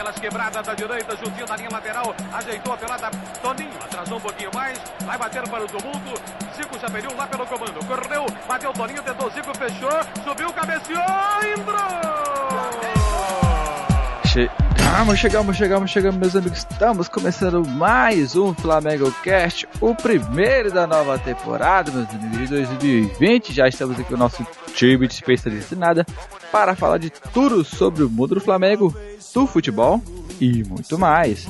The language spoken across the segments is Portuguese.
pelas quebradas da direita, juntinho da linha lateral, ajeitou a pelada, Toninho, atrasou um pouquinho mais, vai bater para o tumulto, Zico já perdeu lá pelo comando, correu, bateu Toninho, tentou Zico, fechou, subiu, cabeceou, entrou! Chegamos, chegamos, chegamos, chegamos, meus amigos. Estamos começando mais um Flamengo Cast, o primeiro da nova temporada, meus amigos, de 2020. Já estamos aqui com o nosso time de especialista nada para falar de tudo sobre o mundo do Flamengo, do futebol e muito mais.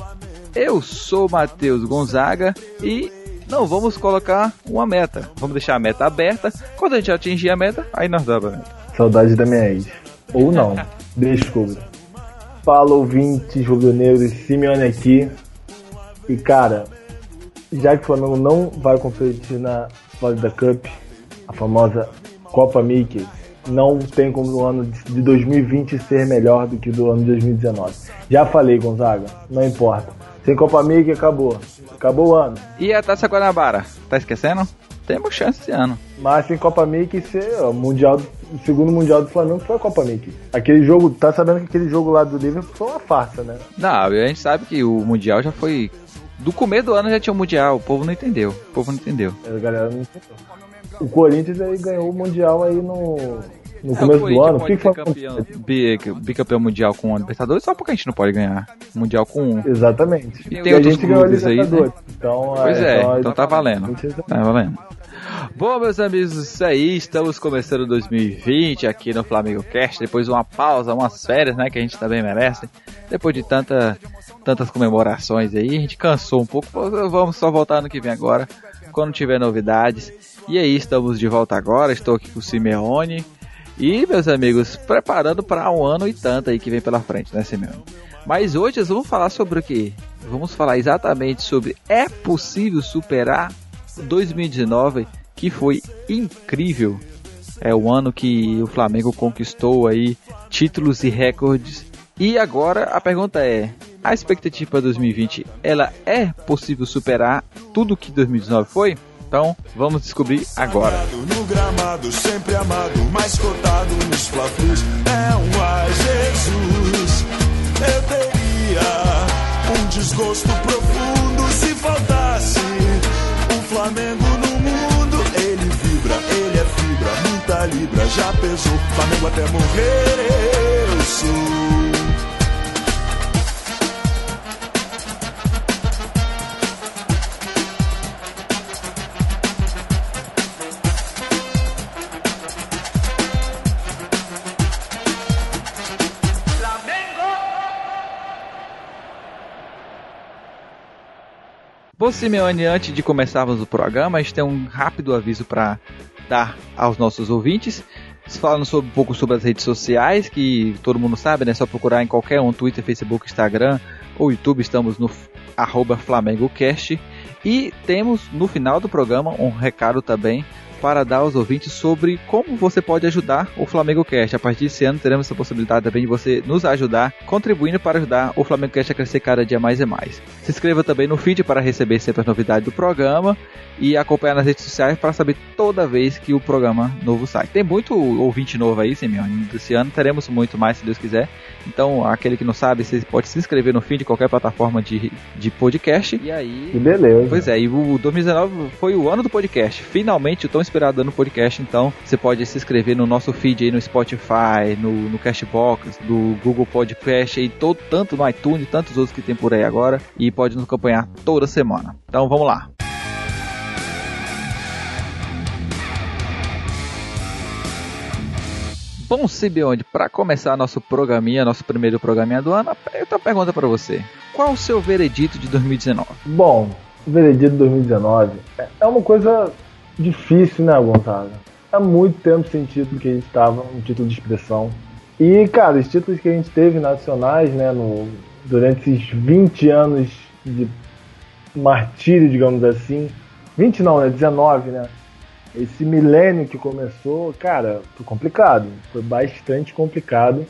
Eu sou Matheus Gonzaga e não vamos colocar uma meta. Vamos deixar a meta aberta. Quando a gente atingir a meta, aí nós dá a meta. Saudade da minha ex. Ou não. Desculpa. Fala ouvintes rubro-negros, Simeone aqui. E cara, já que o Flamengo não vai competir na Florida Cup, a famosa Copa Mickey, não tem como o ano de 2020 ser melhor do que do ano de 2019. Já falei, Gonzaga, não importa. Sem Copa Mickey acabou. Acabou o ano. E a Taça Guanabara? Tá esquecendo? Temos chance esse ano. Mas sem Copa Mickey ser mundial, o segundo mundial do Flamengo foi a Copa Mickey. Aquele jogo, tá sabendo que aquele jogo lá do Liverpool foi uma farsa, né? Não, a gente sabe que o mundial já foi do começo do ano já tinha o mundial, o povo não entendeu. O povo não entendeu. A galera não entendeu. O Corinthians aí ganhou o mundial aí no no é, começo do ano, que foi campeão, bicampeão mundial com o Libertadores, só porque a gente não pode ganhar mundial com um. Exatamente. E tem e outros clubes aí, né? Então, pois é, é então, então tá valendo. Tá valendo. Bom, meus amigos, isso aí, estamos começando 2020 aqui no Flamengo Cast, depois de uma pausa, umas férias, né, que a gente também merece. Depois de tanta, tantas comemorações aí, a gente cansou um pouco, vamos só voltar ano que vem agora, quando tiver novidades. E aí, estamos de volta agora, estou aqui com o Simeone, e, meus amigos, preparando para um ano e tanto aí que vem pela frente, né, Simeone? Mas hoje nós vamos falar sobre o que? Vamos falar exatamente sobre é possível superar 2019, que foi incrível. É o ano que o Flamengo conquistou aí títulos e recordes. E agora a pergunta é: a expectativa para 2020, ela é possível superar tudo que 2019 foi? Então, vamos descobrir agora. No gramado, sempre amado, mais cotado nos É um ai Jesus. Eu teria um desgosto profundo se faltasse um Flamengo no mundo. Ele vibra, ele é fibra, muita libra, já pesou. Flamengo até morrer, eu sou. Bom, Simeone, antes de começarmos o programa, a gente tem um rápido aviso para dar aos nossos ouvintes. Falando sobre, um pouco sobre as redes sociais, que todo mundo sabe, né? É só procurar em qualquer um, Twitter, Facebook, Instagram ou YouTube, estamos no arroba FlamengoCast. E temos no final do programa um recado também para dar aos ouvintes sobre como você pode ajudar o Flamengo Cast. A partir desse ano teremos essa possibilidade também de você nos ajudar, contribuindo para ajudar o Flamengo Cast a crescer cada dia mais e mais. Se inscreva também no feed para receber sempre as novidades do programa e acompanhar nas redes sociais para saber toda vez que o programa novo sai. Tem muito ouvinte novo aí, Simeone. Esse ano teremos muito mais, se Deus quiser. Então, aquele que não sabe, você pode se inscrever no feed de qualquer plataforma de, de podcast. E aí. Que beleza. Pois é, e o 2019 foi o ano do podcast. Finalmente, o tão esperado ano podcast. Então, você pode se inscrever no nosso feed aí no Spotify, no, no Cashbox, do Google Podcast, e todo, tanto no iTunes, tantos outros que tem por aí agora. E pode nos acompanhar toda semana. Então, vamos lá. Bom, Sibione, para começar nosso programinha, nosso primeiro programinha do ano, eu tenho uma pergunta para você. Qual o seu veredito de 2019? Bom, o veredito de 2019 é uma coisa difícil, né, Gonçalo? Há muito tempo sentido que a gente estava um título de expressão. E, cara, os títulos que a gente teve nacionais, né, no, durante esses 20 anos de martírio, digamos assim. 20 não, né? 19, né? esse milênio que começou, cara, foi complicado. Foi bastante complicado.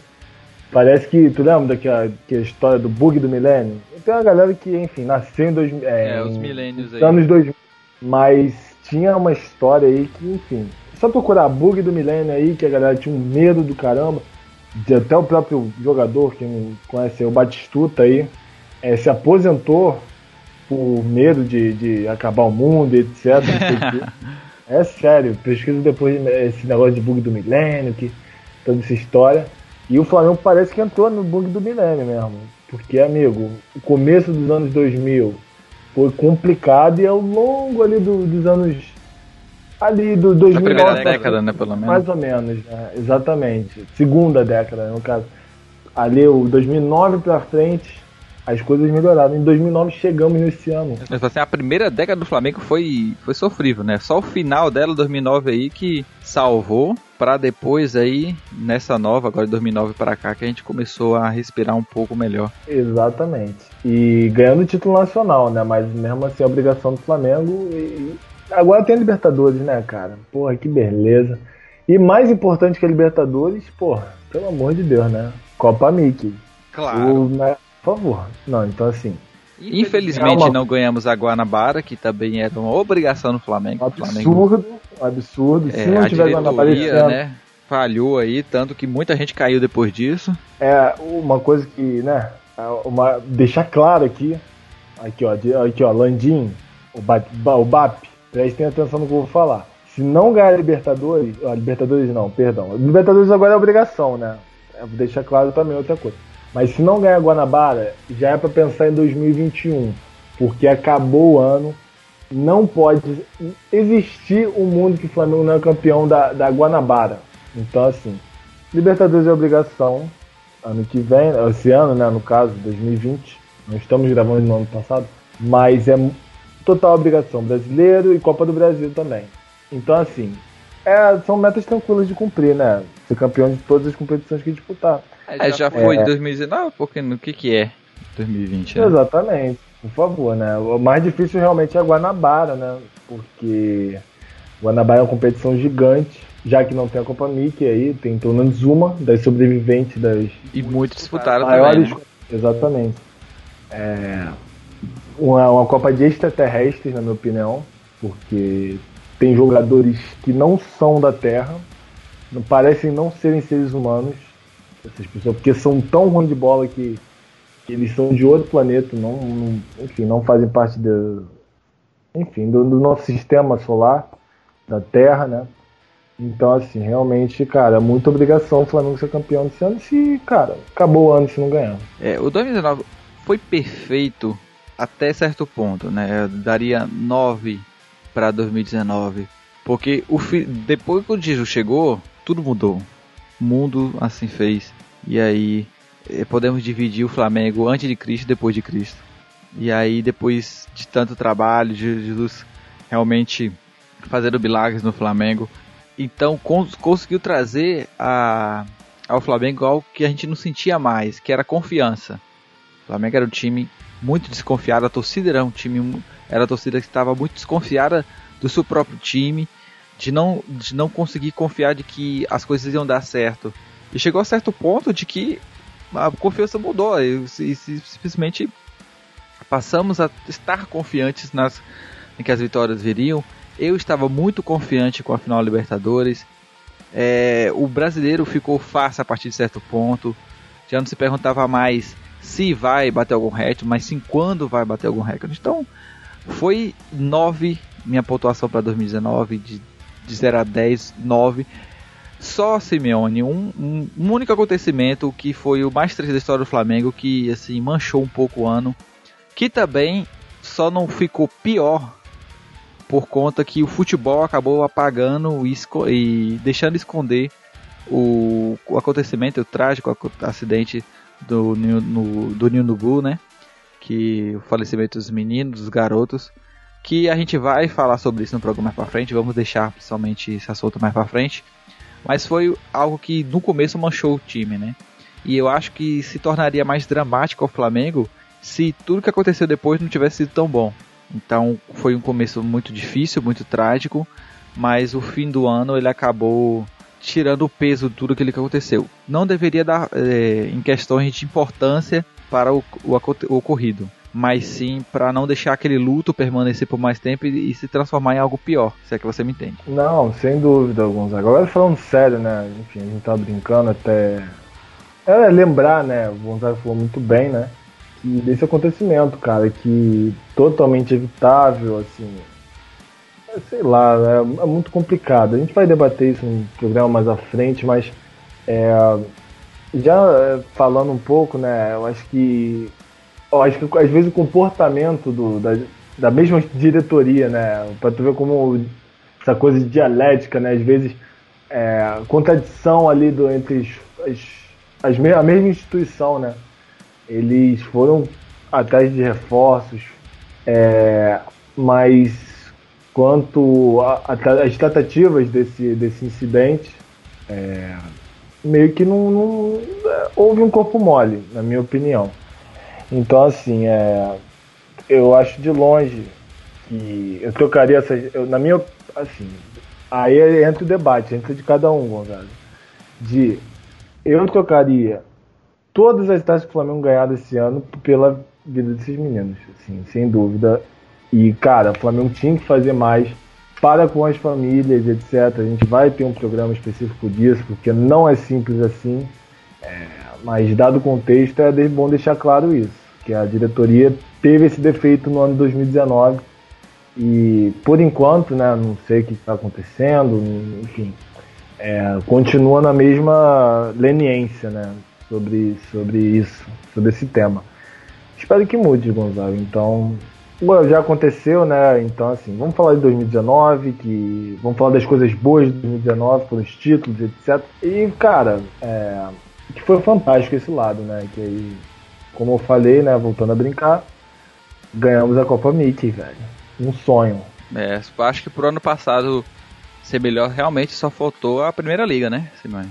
Parece que, tu lembra daquela que a história do bug do milênio? Tem uma galera que, enfim, nasceu em dois, é, é, os milênios aí. anos 2000. Mas tinha uma história aí que, enfim, só procurar bug do milênio aí, que a galera tinha um medo do caramba. de até o próprio jogador, que não conhece o Batistuta aí, é, se aposentou por medo de, de acabar o mundo, etc. é sério, pesquisa depois esse negócio de bug do milênio, que toda essa história. E o Flamengo parece que entrou no bug do milênio mesmo. Porque, amigo, o começo dos anos 2000 foi complicado e ao longo ali do, dos anos. Ali do 2009. A primeira década, né, pelo menos. Mais ou menos, né? exatamente. Segunda década, no caso. Ali, o 2009 pra frente, as coisas melhoraram. Em 2009 chegamos nesse ano. Mas assim, a primeira década do Flamengo foi, foi sofrível, né? Só o final dela, 2009 aí, que salvou para depois aí, nessa nova, agora de 2009 para cá, que a gente começou a respirar um pouco melhor. Exatamente. E ganhando o título nacional, né? Mas mesmo assim, a obrigação do Flamengo. E... Agora tem a Libertadores, né, cara? Porra, que beleza. E mais importante que a Libertadores, porra, pelo amor de Deus, né? Copa Mickey. Claro. O, né? Por favor. Não, então assim. Infelizmente não ganhamos a Guanabara, que também era uma obrigação no Flamengo. Absurdo, Flamengo, absurdo. É, Se não tiver Guanabara esse ano, né? Falhou aí, tanto que muita gente caiu depois disso. É, uma coisa que, né, é uma, deixar claro aqui, aqui ó, aqui ó, Landim, o BAP, o BAP, prestem atenção no que eu vou falar. Se não ganhar a Libertadores, a Libertadores não, perdão, Libertadores agora é obrigação, né? É, deixar claro também outra coisa. Mas se não ganhar Guanabara, já é para pensar em 2021, porque acabou o ano, não pode existir um mundo que o Flamengo não é campeão da, da Guanabara. Então, assim, Libertadores é obrigação. Ano que vem, esse ano, né, no caso, 2020, não estamos gravando no ano passado, mas é total obrigação. Brasileiro e Copa do Brasil também. Então, assim, é, são metas tranquilas de cumprir, né? Ser campeão de todas as competições que disputar. É, já foi é. 2019, porque no que que é 2020, né? Exatamente, por favor, né? O mais difícil realmente é a Guanabara, né? Porque Guanabara é uma competição gigante, já que não tem a Copa Mickey aí, tem pelo menos uma das sobreviventes das... E muito disputaram maiores, também, né? Exatamente. É uma, uma Copa de extraterrestres, na minha opinião, porque tem jogadores que não são da Terra, parecem não serem seres humanos, essas pessoas, porque são tão ruins de bola que eles são de outro planeta, não, não, enfim, não fazem parte do, enfim, do, do, nosso sistema solar, da Terra, né? Então, assim, realmente, cara, muita obrigação o Flamengo ser campeão desse ano se, cara, acabou o ano se não ganhar. É, o 2019 foi perfeito até certo ponto, né? Eu daria 9 para 2019. Porque o depois que o Jesus chegou, tudo mudou. O mundo assim fez. E aí podemos dividir o Flamengo antes de Cristo e depois de Cristo. E aí depois de tanto trabalho, Jesus realmente fazendo milagres no Flamengo. Então cons conseguiu trazer a, ao Flamengo algo que a gente não sentia mais, que era confiança. O Flamengo era um time muito desconfiado, a torcida era um time era a torcida que estava muito desconfiada do seu próprio time, de não, de não conseguir confiar de que as coisas iam dar certo. E chegou a certo ponto de que a confiança mudou e, e simplesmente passamos a estar confiantes nas, em que as vitórias viriam. Eu estava muito confiante com a final Libertadores. É, o brasileiro ficou fácil a partir de certo ponto. Já não se perguntava mais se vai bater algum recorde, mas sim quando vai bater algum recorde. Então, foi 9 minha pontuação para 2019, de, de 0 a 10, 9. Só Simeone, um, um, um, único acontecimento que foi o mais triste da história do Flamengo, que assim manchou um pouco o ano, que também só não ficou pior por conta que o futebol acabou apagando e, e deixando esconder o, o, acontecimento, o trágico acidente do, no, do Ninho né? que o falecimento dos meninos, dos garotos, que a gente vai falar sobre isso no programa mais para frente, vamos deixar principalmente esse assunto mais para frente, mas foi algo que no começo manchou o time, né? E eu acho que se tornaria mais dramático ao Flamengo se tudo que aconteceu depois não tivesse sido tão bom. Então foi um começo muito difícil, muito trágico, mas o fim do ano ele acabou tirando o peso de tudo aquilo que aconteceu. Não deveria dar é, em questões de importância para o, o, o ocorrido, mas sim para não deixar aquele luto permanecer por mais tempo e, e, se transformar em algo pior, se é que você me entende. Não, sem dúvida alguns. Agora falando sério, né? Enfim, a gente tá brincando até é lembrar, né? O Gonzaga falou muito bem, né? Que desse acontecimento, cara, que totalmente evitável, assim. É, sei lá, é, é, muito complicado. A gente vai debater isso no programa mais à frente, mas é, já é, falando um pouco, né? Eu acho que. Acho que às vezes o comportamento do, da, da mesma diretoria, né? Pra tu ver como essa coisa de dialética, né? Às vezes é, contradição ali do, entre as, as, a mesma instituição, né? Eles foram atrás de reforços, é, mas quanto às tratativas desse, desse incidente, é, meio que não, não, houve um corpo mole, na minha opinião. Então, assim, é, eu acho de longe que eu trocaria essas. Eu, na minha. Assim, aí entra o debate, entra de cada um, Gonzalo. De. Eu trocaria todas as taças que o Flamengo ganhar esse ano pela vida desses meninos, assim, sem dúvida. E, cara, o Flamengo tinha que fazer mais para com as famílias, etc. A gente vai ter um programa específico disso, porque não é simples assim. É, mas, dado o contexto, é bom deixar claro isso, que a diretoria teve esse defeito no ano de 2019 e, por enquanto, né, não sei o que está acontecendo, enfim, é, continua na mesma leniência né, sobre, sobre isso, sobre esse tema. Espero que mude, Gonzalo. Então, já aconteceu, né? Então, assim, vamos falar de 2019, que vamos falar das coisas boas de 2019, com os títulos, etc. E, cara, é, que foi fantástico esse lado, né? Que aí, como eu falei, né? Voltando a brincar, ganhamos a Copa Mickey, velho. Um sonho. É, acho que pro ano passado ser melhor, realmente só faltou a primeira liga, né, Simone?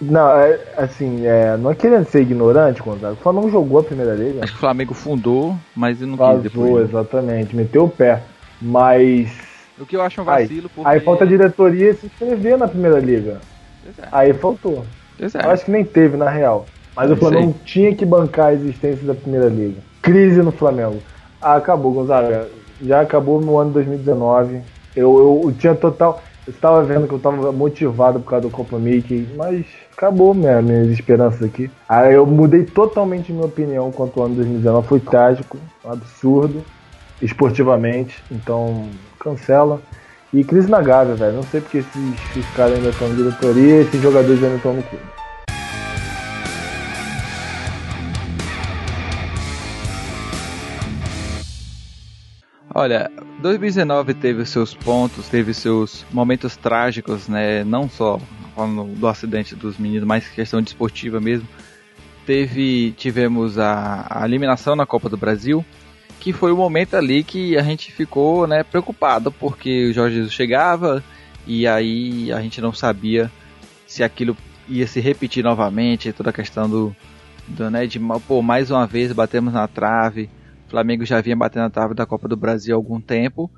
Não, é, assim, é, não é querendo ser ignorante, Gonzaga. O Flamengo jogou a primeira liga. Acho que o Flamengo fundou, mas não Vazou, quis depois. Né? exatamente, meteu o pé. Mas. O que eu acho um vacilo, aí, porque... aí falta a diretoria se inscrever na primeira liga. É. Aí faltou. É. Eu acho que nem teve, na real. Mas o Flamengo tinha que bancar a existência da primeira liga. Crise no Flamengo. Ah, acabou, Gonzaga. Já acabou no ano 2019. Eu, eu, eu tinha total. Eu estava vendo que eu estava motivado por causa do Copa Mickey, mas acabou minha, minhas esperanças aqui. Aí eu mudei totalmente minha opinião quanto ao ano 2019. Foi trágico, absurdo, esportivamente. Então, cancela. E crise na Gávea, velho. Não sei porque esses, esses caras ainda estão em diretoria e esses jogadores ainda estão no clube. Olha, 2019 teve seus pontos, teve seus momentos trágicos, né? Não só falando do acidente dos meninos, mas questão desportiva mesmo. Teve, tivemos a, a, eliminação na Copa do Brasil, que foi o momento ali que a gente ficou, né, preocupado porque o Jorge Jesus chegava e aí a gente não sabia se aquilo ia se repetir novamente, toda a questão do, do né, de pô, mais uma vez batemos na trave. Flamengo já vinha batendo na trave da Copa do Brasil há algum tempo.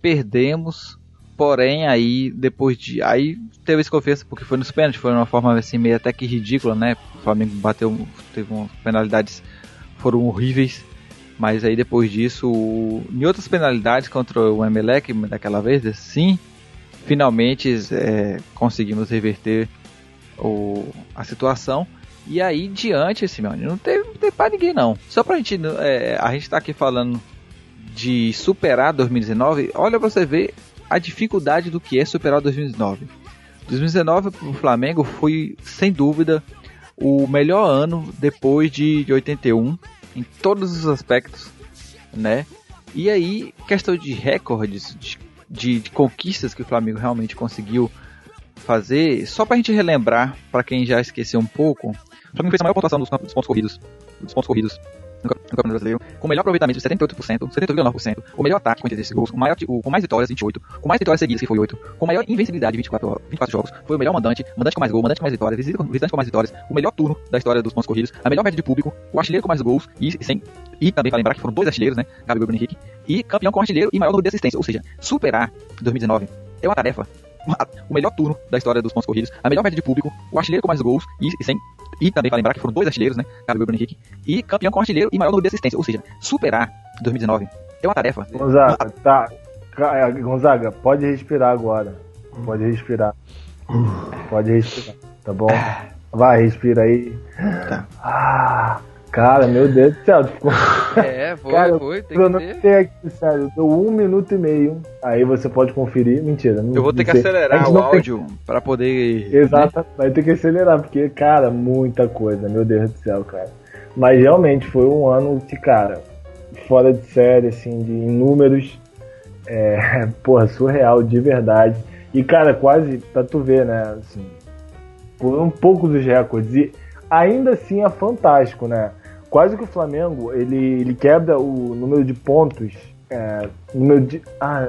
Perdemos, Porém, aí depois de. Aí teve desconfiança porque foi nos pênaltis, foi uma forma assim meio até que ridícula, né? O Flamengo bateu, teve umas penalidades foram horríveis. Mas aí depois disso, em outras penalidades contra o Emelec daquela vez, sim, finalmente é, conseguimos reverter o, a situação. E aí diante, assim, meu, não teve, teve pra ninguém não. Só pra gente. É, a gente tá aqui falando de superar 2019, olha pra você ver a dificuldade do que é superar 2019. 2019 para o Flamengo foi, sem dúvida, o melhor ano depois de, de 81, em todos os aspectos, né? E aí, questão de recordes, de, de, de conquistas que o Flamengo realmente conseguiu fazer, só para a gente relembrar, para quem já esqueceu um pouco, Flamengo fez a maior pontuação dos, dos pontos corridos, dos pontos corridos no Campeonato Brasileiro, com o melhor aproveitamento de 78%, 78,9%, o melhor ataque com 86 gols, com, maior, o, com mais vitórias, 28, com mais vitórias seguidas, que foi 8, com maior invencibilidade, 24, 24 jogos, foi o melhor mandante, mandante com mais gol, mandante com mais vitórias, visitante com mais vitórias, o melhor turno da história dos pontos corridos, a melhor média de público, o artilheiro com mais gols, e, sem, e também para lembrar que foram dois artilheiros, né, Gabigol e Henrique, e campeão com artilheiro e maior número de assistência, ou seja, superar 2019 é uma tarefa o melhor turno da história dos pontos corridos, a melhor média de público, o artilheiro com mais gols e, e sem e também para lembrar que foram dois artilheiros, né? E Bruno Henrique. E campeão com artilheiro e maior número de assistência. Ou seja, superar 2019 é uma tarefa. Gonzaga, tá. É, Gonzaga, pode respirar agora. Pode respirar. Pode respirar, tá bom? Vai, respira aí. Tá. Ah, cara, meu Deus do céu. Ficou... É, foi, cara, foi, tem que ter. aqui, sério, deu um minuto e meio. Aí você pode conferir. Mentira. Não, eu vou ter que acelerar o áudio tem... pra poder. Exato, né? vai ter que acelerar, porque, cara, muita coisa, meu Deus do céu, cara. Mas realmente foi um ano que, cara, fora de série, assim, de números. É, porra, surreal, de verdade. E, cara, quase, pra tu ver, né, assim, por um pouco dos recordes. E ainda assim é fantástico, né? Quase que o Flamengo, ele, ele quebra o número de pontos. É, número de. Ah,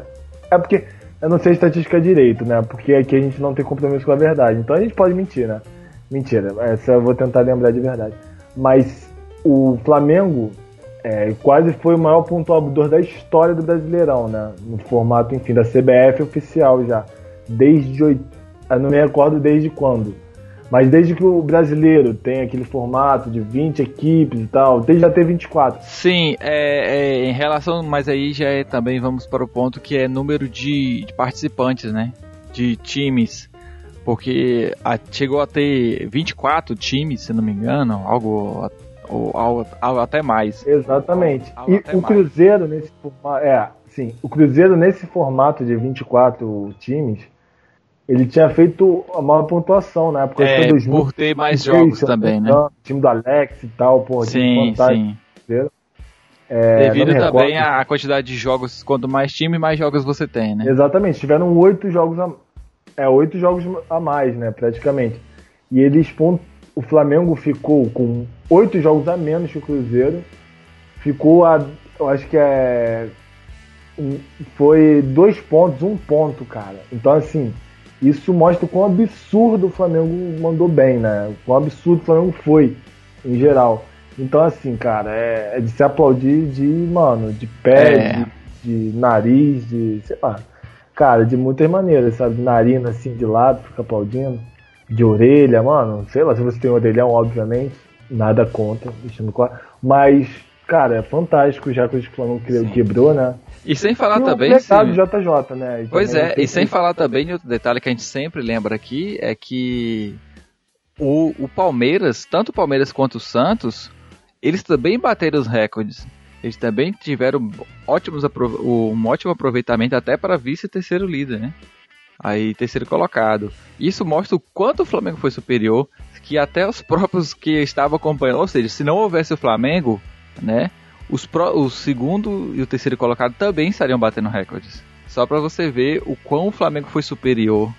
é porque eu não sei estatística direito, né? Porque aqui a gente não tem compromisso com a verdade. Então a gente pode mentir, né? Mentira, essa eu vou tentar lembrar de verdade. Mas o Flamengo é, quase foi o maior pontuador da história do Brasileirão, né? No formato, enfim, da CBF oficial já. Desde. Eu não me recordo desde quando. Mas desde que o brasileiro tem aquele formato de 20 equipes e tal, desde já ter 24. Sim, é, é, em relação, mas aí já é também vamos para o ponto que é número de, de participantes, né? De times. Porque a, chegou a ter 24 times, se não me engano, algo, ou, algo, algo até mais. Exatamente. Algo e o Cruzeiro mais. nesse formato. É, sim. O Cruzeiro nesse formato de 24 times ele tinha feito a maior pontuação na época. É, 2000, por ter mais jogos também, né? time do Alex e tal, pô. Sim, sim. É, Devido também à quantidade de jogos, quanto mais time, mais jogos você tem, né? Exatamente, tiveram oito jogos a, é, oito jogos a mais, né, praticamente. E eles, o Flamengo ficou com oito jogos a menos que o Cruzeiro, ficou a, eu acho que é, foi dois pontos, um ponto, cara. Então, assim, isso mostra o quão absurdo o Flamengo mandou bem, né? O quão absurdo o Flamengo foi, em geral. Então, assim, cara, é, é de se aplaudir de, mano, de pé, é. de, de, nariz, de, sei lá. Cara, de muitas maneiras, sabe? Narina assim de lado, fica aplaudindo. De orelha, mano, sei lá, se você tem orelhão, obviamente, nada contra, Mas, cara, é fantástico já que o Flamengo quebrou, né? E sem falar e também. Se... JJ, né? E pois é, e sem falar também, outro detalhe que a gente sempre lembra aqui é que o, o Palmeiras, tanto o Palmeiras quanto o Santos, eles também bateram os recordes. Eles também tiveram ótimos um ótimo aproveitamento até para vice terceiro líder, né? Aí terceiro colocado. Isso mostra o quanto o Flamengo foi superior, que até os próprios que estavam acompanhando, ou seja, se não houvesse o Flamengo, né? Os pro, o segundo e o terceiro colocado também estariam batendo recordes. Só para você ver o quão o Flamengo foi superior.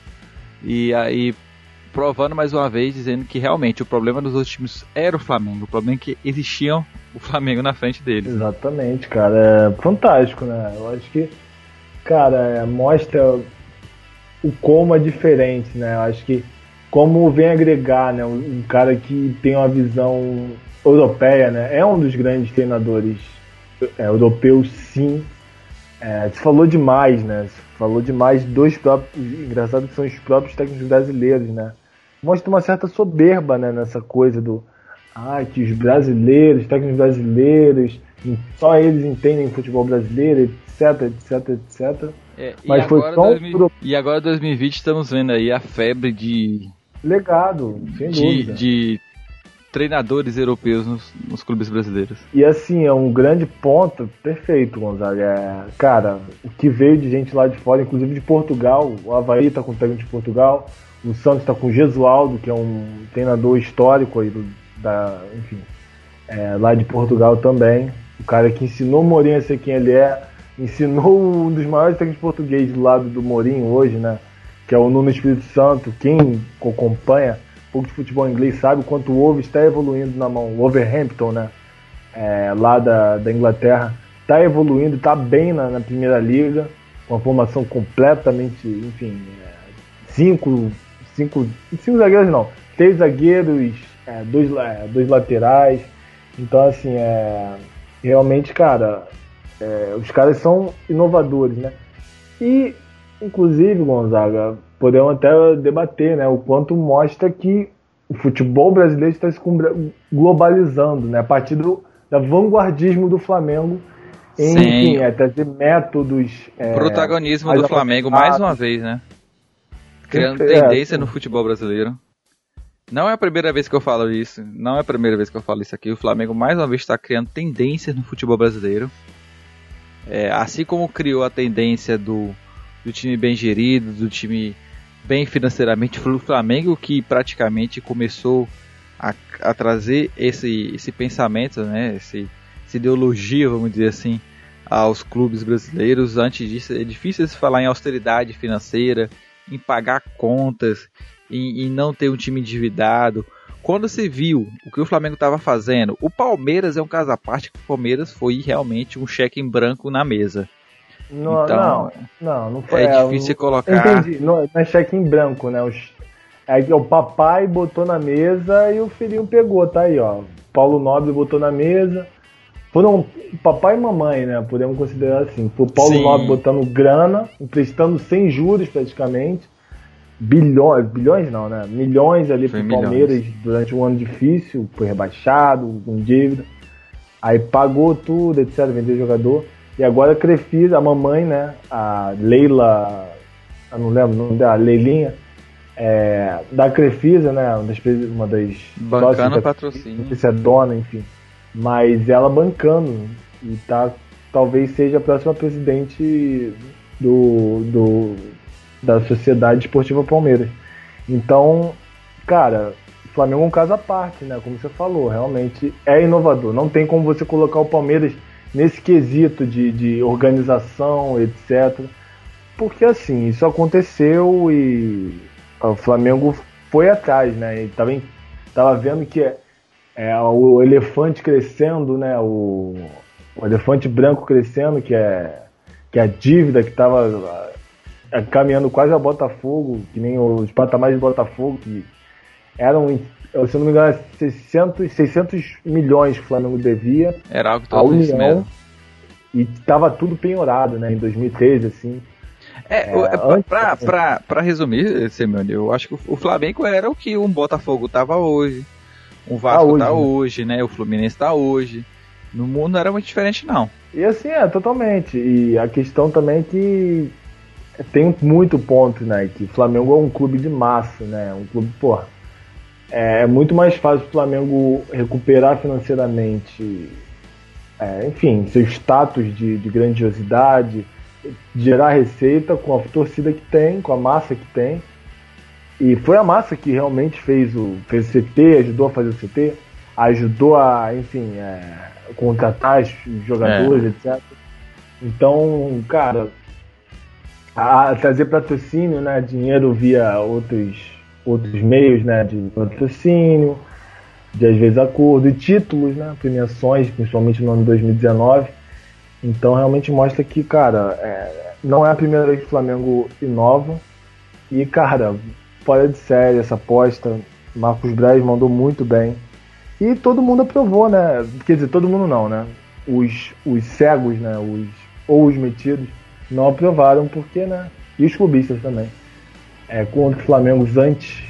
E aí, provando mais uma vez, dizendo que realmente o problema dos outros times era o Flamengo. O problema é que existiam o Flamengo na frente deles. Exatamente, cara. É fantástico, né? Eu acho que, cara, é, mostra o como é diferente, né? Eu acho que como vem agregar, né? Um cara que tem uma visão europeia, né? É um dos grandes treinadores é, europeus, sim. É, se falou demais, né? Se falou demais dos próprios. Engraçado que são os próprios técnicos brasileiros, né? Mostra uma certa soberba, né? Nessa coisa do. Ah, que os brasileiros, técnicos brasileiros, só eles entendem futebol brasileiro, etc, etc, etc. É, Mas foi só 2000, E agora 2020 estamos vendo aí a febre de. Legado, sem de, dúvida. De treinadores europeus nos, nos, clubes brasileiros. E assim, é um grande ponto, perfeito, Gonzaga. É, cara, o que veio de gente lá de fora, inclusive de Portugal, o Havaí tá com o técnico de Portugal, o Santos tá com o Gesualdo, que é um treinador histórico aí do, da, enfim, é, lá de Portugal também. O cara que ensinou Mourinho a ser quem ele é, ensinou um dos maiores técnicos portugueses do lado do Mourinho hoje, né? Que é o Nuno Espírito Santo, quem acompanha pouco de futebol inglês sabe o quanto o Wolves está evoluindo na mão. O Wolverhampton, né? É, lá da, da Inglaterra, está evoluindo, está bem na, na, primeira liga, com uma formação completamente, enfim, é, cinco, cinco, cinco zagueiros não, três zagueiros, é, dois, é, dois laterais. Então, assim, é, realmente, cara, é, os caras são inovadores, né? E, inclusive, Gonzaga, podemos até debater, né, o quanto mostra que o futebol brasileiro está se globalizando, né, a partir do da vanguardismo do Flamengo em enfim, é, trazer métodos. É, Protagonismo do Flamengo mais uma vez, né? Criando tendência no futebol brasileiro. Não é a primeira vez que eu falo isso. Não é a primeira vez que eu falo isso aqui. O Flamengo mais uma vez está criando tendências no futebol brasileiro. É, assim como criou a tendência do, do time bem gerido, do time bem financeiramente, foi o Flamengo que praticamente começou a, a trazer esse, esse pensamento, né, esse, essa ideologia, vamos dizer assim, aos clubes brasileiros. Antes disso, é difícil se falar em austeridade financeira, em pagar contas, em, em não ter um time endividado. Quando você viu o que o Flamengo estava fazendo, o Palmeiras é um caso à parte que o Palmeiras foi realmente um cheque em branco na mesa. Não, então, não, não, não foi. É, difícil colocar. Entendi, não, é cheque em branco, né? Os, é, o papai botou na mesa e o filhinho pegou, tá aí, ó. Paulo Nobre botou na mesa. Foram papai e mamãe, né? Podemos considerar assim. Foi o Paulo Sim. Nobre botando grana, emprestando sem juros praticamente bilhões, bilhões não, né? Milhões ali pro Palmeiras durante um ano difícil, foi rebaixado, com dívida. Aí pagou tudo, etc, vendeu jogador. E agora a Crefisa, a mamãe, né? A Leila, eu não lembro o nome dela, a Leilinha, é, da Crefisa, né? Uma das, uma das bancando patrocínio. Não sei se é dona, enfim. Mas ela bancando e tá talvez seja a próxima presidente do, do da Sociedade Esportiva Palmeiras. Então, cara, o Flamengo é um caso à parte, né? Como você falou, realmente é inovador. Não tem como você colocar o Palmeiras nesse quesito de, de organização, etc. Porque assim, isso aconteceu e o Flamengo foi atrás, né? E tava, tava vendo que é, é, o elefante crescendo, né? O, o elefante branco crescendo, que é, que é a dívida que estava é, caminhando quase a Botafogo, que nem os patamares de Botafogo, que eram, se não me engano, 600, 600 milhões que o Flamengo devia. Era algo todo União, mesmo. E tava tudo penhorado, né, em 2013, assim. É, é antes, pra, pra, pra resumir, Semane, eu acho que o Flamengo era o que um Botafogo tava hoje. O Vasco tá hoje, tá hoje, né? O Fluminense tá hoje. No mundo não era muito diferente, não. E assim, é, totalmente. E a questão também é que tem muito ponto, né? Que o Flamengo é um clube de massa, né? Um clube, porra. É, é muito mais fácil o Flamengo recuperar financeiramente, é, enfim, seu status de, de grandiosidade, gerar receita com a torcida que tem, com a massa que tem. E foi a massa que realmente fez o, fez o CT, ajudou a fazer o CT, ajudou a, enfim, é, contratar os jogadores, é. etc. Então, cara, a trazer patrocínio, né, dinheiro via outros, outros meios, né, de patrocínio, de às vezes acordo e títulos, né, premiações, principalmente no ano 2019. Então realmente mostra que, cara, é, não é a primeira vez que o Flamengo inova e, cara, fora de série essa aposta, Marcos Braz mandou muito bem. E todo mundo aprovou, né? Quer dizer, todo mundo não, né? Os, os cegos, né? Os, ou os metidos não aprovaram porque, né? E os clubistas também. É, contra o Flamengo antes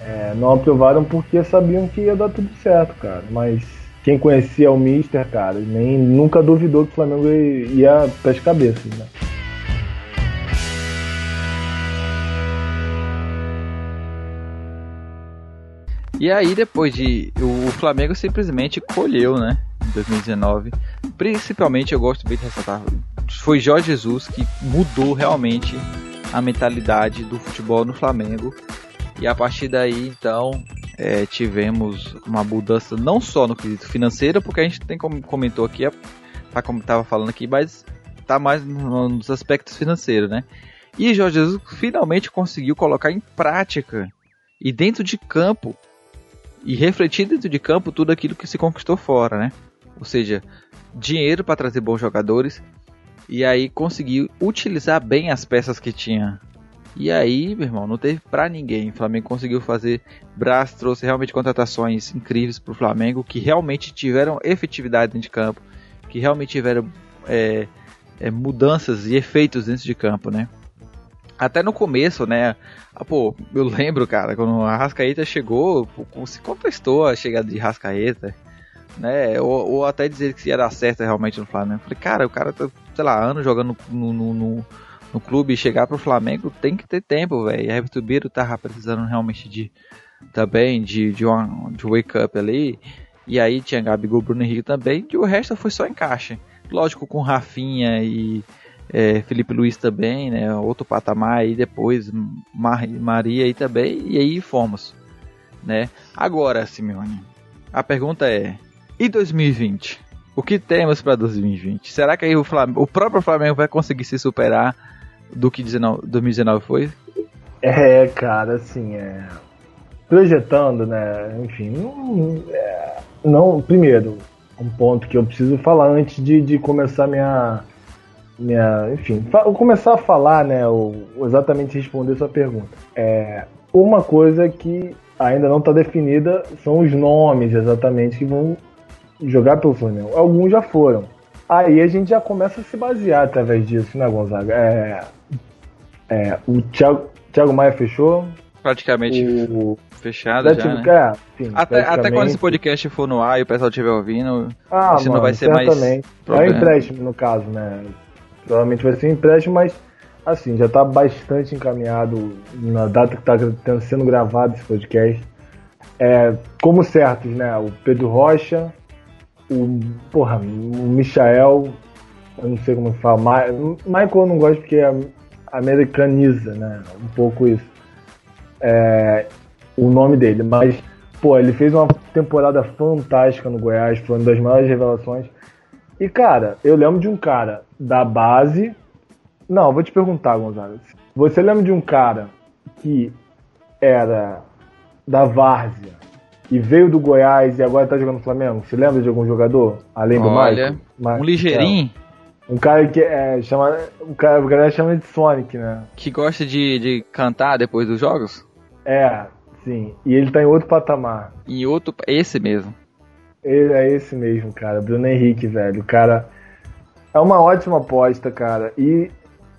é, não aprovaram porque sabiam que ia dar tudo certo, cara. Mas quem conhecia o Mister, cara, nem nunca duvidou que o Flamengo ia para as cabeças, né? E aí depois de o Flamengo simplesmente colheu, né, em 2019. Principalmente eu gosto bem de ressaltar foi Jorge Jesus que mudou realmente a mentalidade do futebol no Flamengo. E a partir daí, então, é, tivemos uma mudança não só no quesito financeiro, porque a gente tem como comentou aqui, tá como estava falando aqui, mas tá mais nos aspectos financeiros, né? E Jorge Jesus finalmente conseguiu colocar em prática e dentro de campo e refletir dentro de campo tudo aquilo que se conquistou fora, né? Ou seja, dinheiro para trazer bons jogadores, e aí conseguiu utilizar bem as peças que tinha. E aí, meu irmão, não teve pra ninguém. O Flamengo conseguiu fazer. Brás trouxe realmente contratações incríveis pro Flamengo, que realmente tiveram efetividade dentro de campo, que realmente tiveram é, é, mudanças e efeitos dentro de campo, né? Até no começo, né? Ah, pô, eu lembro, cara, quando a Rascaeta chegou, se contestou a chegada de Rascaeta né? Ou, ou, até dizer que ia dar certo realmente no Flamengo. Falei, cara, o cara tá, sei lá, anos jogando no, no, no, no clube e chegar pro Flamengo tem que ter tempo, velho. E a Ribeiro tava precisando realmente de, também de, de, uma, de wake up ali. E aí tinha Gabigol, Bruno Henrique também. E o resto foi só encaixe. Lógico, com Rafinha e é, Felipe Luiz também, né? Outro patamar. E depois Mar Maria aí também. E aí fomos. Né? Agora, Simeone, a pergunta é: e 2020? O que temos para 2020? Será que aí o, Flamengo, o próprio Flamengo vai conseguir se superar do que 19, 2019 foi? É, cara, assim, é, projetando, né? Enfim, não, é, não, primeiro, um ponto que eu preciso falar antes de, de começar minha, minha, enfim, começar a falar, né? Ou exatamente responder sua pergunta. É, uma coisa que ainda não está definida são os nomes exatamente que vão jogar pelo Flamengo. Alguns já foram. Aí a gente já começa a se basear através disso, né, Gonzaga? É, é, o Thiago, Thiago Maia fechou. Praticamente o, fechado já, né? é, sim, até, até quando esse podcast for no ar e o pessoal estiver ouvindo, ah, isso mano, não vai ser certamente. mais... É um empréstimo, no caso, né? Provavelmente vai ser um empréstimo, mas assim, já está bastante encaminhado na data que está sendo gravado esse podcast. É, como certos, né? O Pedro Rocha, o, porra, o Michael, eu não sei como fala, Ma Michael eu não gosto porque americaniza, né? Um pouco isso. É, o nome dele, mas, pô, ele fez uma temporada fantástica no Goiás, foi uma das maiores revelações. E, cara, eu lembro de um cara da base. Não, vou te perguntar, Gonzalo. Você lembra de um cara que era da Várzea e veio do Goiás e agora tá jogando no Flamengo? Você lembra de algum jogador? Além do Olha? Um ligeirinho. É, um cara que é, chama. Um cara, o galera chama de Sonic, né? Que gosta de, de cantar depois dos jogos? É, sim. E ele tá em outro patamar. Em outro. Esse mesmo. Ele é esse mesmo, cara. Bruno Henrique, velho. O cara. É uma ótima aposta, cara. E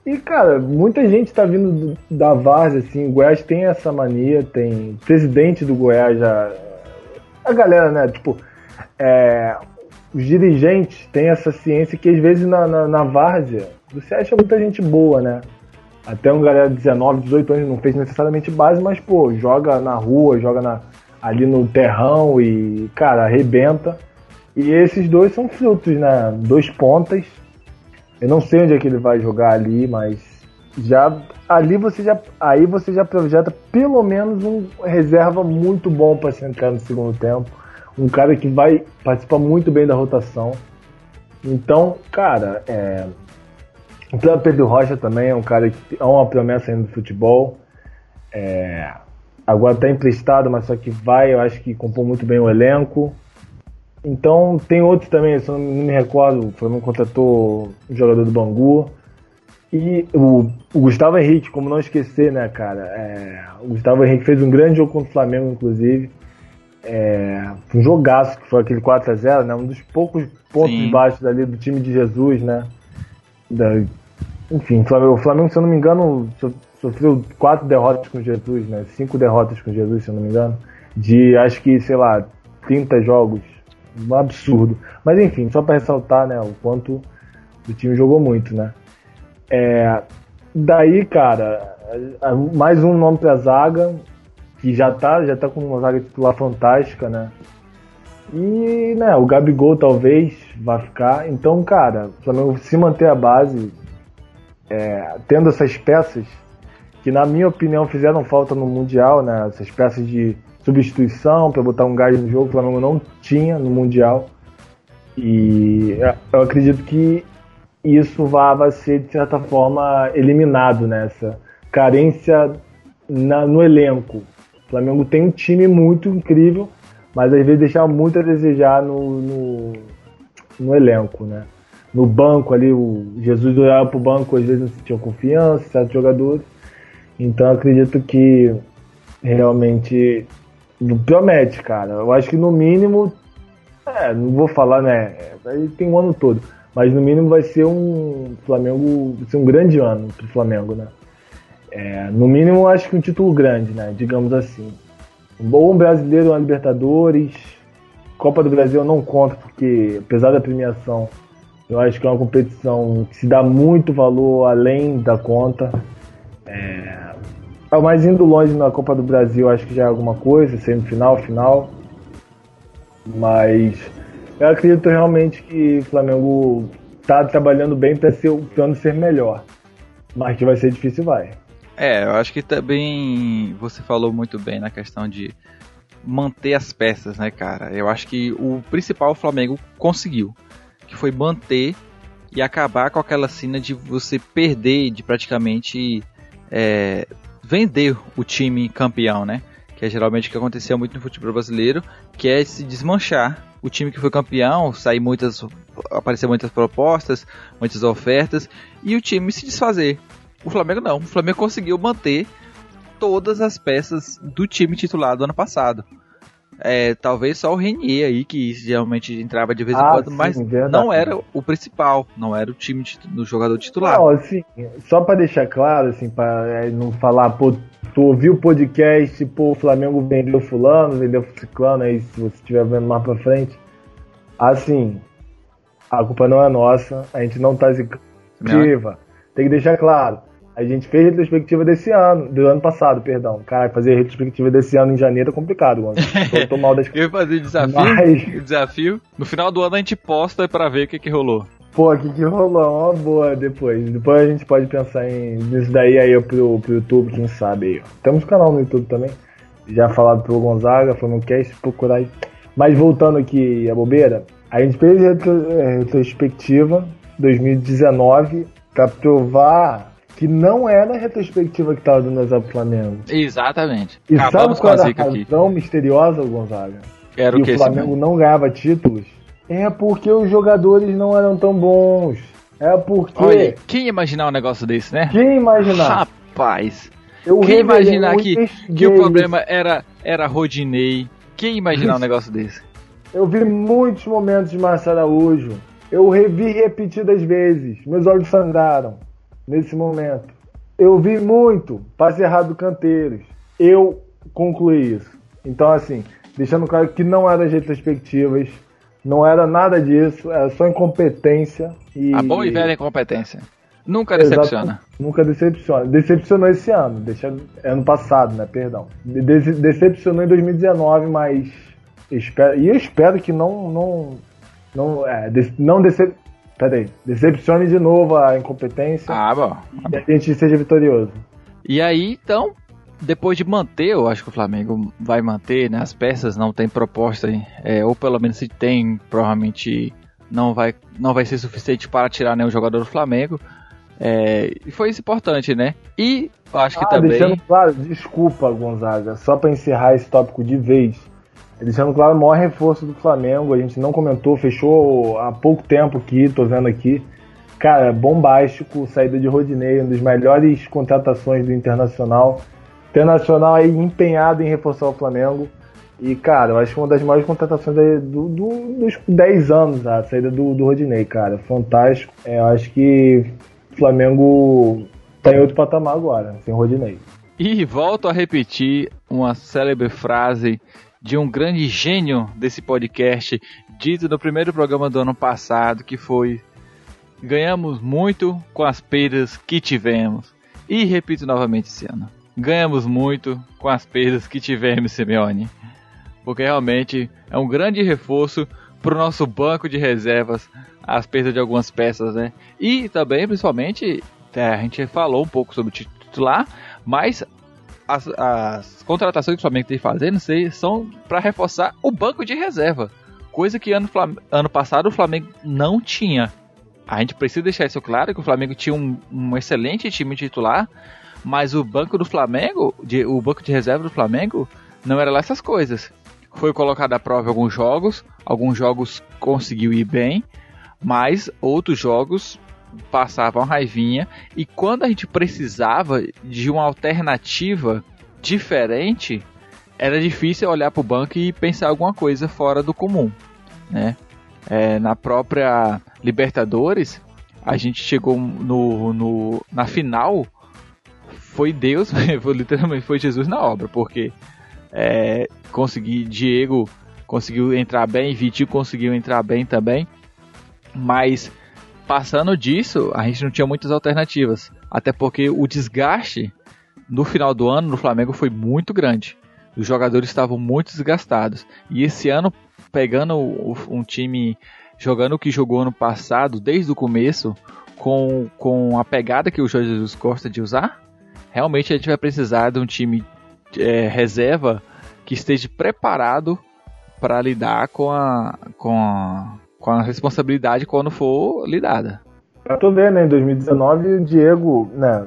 e, cara, muita gente tá vindo da Várzea, assim, o Goiás tem essa mania, tem presidente do Goiás já. A galera, né, tipo, é, os dirigentes têm essa ciência que às vezes na, na, na Várzea você acha muita gente boa, né? Até um galera de 19, 18 anos não fez necessariamente base, mas, pô, joga na rua, joga na, ali no terrão e, cara, arrebenta. E esses dois são frutos, né? Dois pontas eu não sei onde é que ele vai jogar ali, mas já ali você já aí você já projeta pelo menos um reserva muito bom para se entrar no segundo tempo, um cara que vai participar muito bem da rotação. Então, cara, é, o Pedro Rocha também é um cara que é uma promessa ainda do futebol. É, agora está emprestado, mas só que vai, eu acho que compõe muito bem o elenco. Então tem outros também, se eu não me recordo, o Flamengo contratou um jogador do Bangu. E o, o, Gustavo Henrique, como não esquecer, né, cara? É, o Gustavo Henrique fez um grande jogo contra o Flamengo, inclusive. É, um jogaço, que foi aquele 4x0, né? Um dos poucos pontos Sim. baixos ali do time de Jesus, né? Da, enfim, o Flamengo, o Flamengo, se eu não me engano, sofreu quatro derrotas com Jesus, né? Cinco derrotas com Jesus, se eu não me engano. De acho que, sei lá, 30 jogos um absurdo. Mas enfim, só para ressaltar, né, o quanto o time jogou muito, né? É, daí, cara, mais um nome pra zaga, que já tá, já tá com uma zaga titular fantástica, né? E, né, o Gabigol talvez vá ficar. Então, cara, o Flamengo se manter a base, é, tendo essas peças que, na minha opinião, fizeram falta no Mundial, né? Essas peças de substituição para botar um gás no jogo, o Flamengo não tinha no Mundial. E eu acredito que isso vai ser, de certa forma, eliminado nessa carência na, no elenco. O Flamengo tem um time muito incrível, mas às vezes deixava muito a desejar no, no, no elenco, né? No banco ali, o Jesus olhava pro banco, às vezes não sentia confiança, certos jogadores. Então acredito que realmente Promete, cara. Eu acho que no mínimo. É, não vou falar, né? Aí tem um ano todo. Mas no mínimo vai ser um Flamengo. Vai ser um grande ano pro Flamengo, né? É, no mínimo acho que um título grande, né? Digamos assim. Um bom brasileiro, uma Libertadores. Copa do Brasil eu não conto, porque apesar da premiação, eu acho que é uma competição que se dá muito valor além da conta. É, Tá mais indo longe na Copa do Brasil, acho que já é alguma coisa, semifinal, final. Mas eu acredito realmente que o Flamengo tá trabalhando bem para ser o plano ser melhor. Mas que vai ser difícil, vai. É, eu acho que também você falou muito bem na questão de manter as peças, né, cara? Eu acho que o principal o Flamengo conseguiu, que foi manter e acabar com aquela cena de você perder, de praticamente é, vender o time campeão, né? Que é geralmente o que acontecia muito no futebol brasileiro, que é se desmanchar o time que foi campeão, sair muitas, aparecer muitas propostas, muitas ofertas e o time se desfazer. O Flamengo não, o Flamengo conseguiu manter todas as peças do time titular do ano passado. É, talvez só o Renier aí, que geralmente entrava de vez em ah, quando, sim, mas verdade. não era o principal, não era o time do jogador titular. Não, assim, só para deixar claro, assim, para é, não falar, pô, tu ouviu o podcast, pô, o Flamengo vendeu fulano, vendeu ciclano, aí se você estiver vendo mais pra frente. Assim, a culpa não é nossa, a gente não tá zicando. Tem que deixar claro. A gente fez retrospectiva desse ano, do ano passado, perdão. Cara, fazer retrospectiva desse ano em janeiro é complicado, mano. Tô, tô mal das Eu ia fazer desafio, Mas... desafio. No final do ano a gente posta pra ver o que que rolou. Pô, o que que rolou? Uma boa depois. Depois a gente pode pensar em nisso daí aí pro, pro YouTube, quem sabe aí. Temos canal no YouTube também. Já falado pelo Gonzaga, foi no cast, procurar aí. Mas voltando aqui a bobeira, a gente fez a retrospectiva 2019 pra provar que não era a retrospectiva que estava dando exemplo Flamengo. Exatamente. E Acabamos sabe qual era a razão aqui. misteriosa, Gonzaga? Era o que o Flamengo não ganhava títulos? É porque os jogadores não eram tão bons. É porque. Olha, quem imaginar um negócio desse, né? Quem imaginar? Rapaz. Eu quem imaginar que, que o problema era, era Rodinei? Quem imaginar um negócio desse? Eu vi muitos momentos de Marcelo Araújo. Eu revi repetidas vezes. Meus olhos sangraram nesse momento. Eu vi muito passe errado do Canteiros. Eu concluí isso. Então, assim, deixando claro que não eram as retrospectivas, não era nada disso, era só incompetência. E... A boa e velha incompetência. Nunca decepciona. Exato, nunca decepciona. Decepcionou esse ano, deixa, ano passado, né? Perdão. De decepcionou em 2019, mas espero, e eu espero que não não não é, não decep, Peraí, decepcione de novo a incompetência. Ah, bom. E a gente seja vitorioso. E aí, então, depois de manter, eu acho que o Flamengo vai manter, né? As peças não tem proposta, é, ou pelo menos se tem, provavelmente não vai, não vai ser suficiente para tirar nenhum jogador do Flamengo. É, e foi isso importante, né? E acho que ah, também. Deixando claro, desculpa, Gonzaga, só para encerrar esse tópico de vez. Deixando claro, o maior reforço do Flamengo, a gente não comentou, fechou há pouco tempo aqui, tô vendo aqui. Cara, bombástico, saída de Rodinei, uma das melhores contratações do Internacional. Internacional aí empenhado em reforçar o Flamengo. E, cara, eu acho que uma das maiores contratações do, do, dos 10 anos, a saída do, do Rodinei, cara. Fantástico. É, eu acho que o Flamengo tá em outro patamar agora, sem Rodinei. E volto a repetir uma célebre frase de um grande gênio desse podcast, dito no primeiro programa do ano passado, que foi: Ganhamos muito com as perdas que tivemos. E repito novamente esse ano: Ganhamos muito com as perdas que tivemos, Simeone. Porque realmente é um grande reforço para o nosso banco de reservas, as perdas de algumas peças, né? E também, principalmente, é, a gente falou um pouco sobre o titular, mas as, as contratações que o Flamengo tem fazendo são para reforçar o banco de reserva. Coisa que ano, ano passado o Flamengo não tinha. A gente precisa deixar isso claro que o Flamengo tinha um, um excelente time titular, mas o banco do Flamengo, de, o banco de reserva do Flamengo, não era lá essas coisas. Foi colocado à prova alguns jogos, alguns jogos conseguiu ir bem, mas outros jogos passavam raivinha e quando a gente precisava de uma alternativa diferente, era difícil olhar para o banco e pensar alguma coisa fora do comum, né? É, na própria Libertadores, a gente chegou no, no, na final, foi Deus, foi, literalmente foi Jesus na obra, porque é, consegui, Diego conseguiu entrar bem, Vitinho conseguiu entrar bem também, mas passando disso, a gente não tinha muitas alternativas. Até porque o desgaste no final do ano no Flamengo foi muito grande. Os jogadores estavam muito desgastados. E esse ano, pegando um time jogando o que jogou ano passado, desde o começo, com, com a pegada que o Jorge Jesus gosta de usar, realmente a gente vai precisar de um time é, reserva que esteja preparado para lidar com a, com, a, com a responsabilidade quando for lidada. Pra tu ver, né? Em 2019 o Diego, né,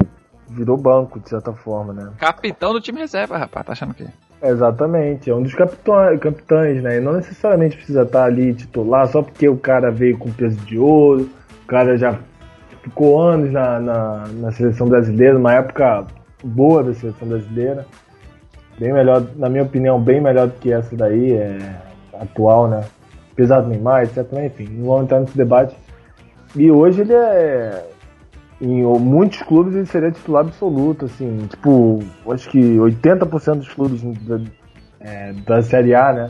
virou banco, de certa forma, né? Capitão do time reserva, rapaz, tá achando que? Exatamente, é um dos capitães, capitães, né? E não necessariamente precisa estar ali titular só porque o cara veio com peso de ouro, o cara já ficou anos na, na, na seleção brasileira, uma época boa da seleção brasileira. Bem melhor, na minha opinião, bem melhor do que essa daí, é, atual, né? Apesar do Neymar, etc. Enfim, não vamos entrar nesse debate. E hoje ele é. Em muitos clubes ele seria titular absoluto, assim, tipo, acho que 80% dos clubes da, é, da Série A, né?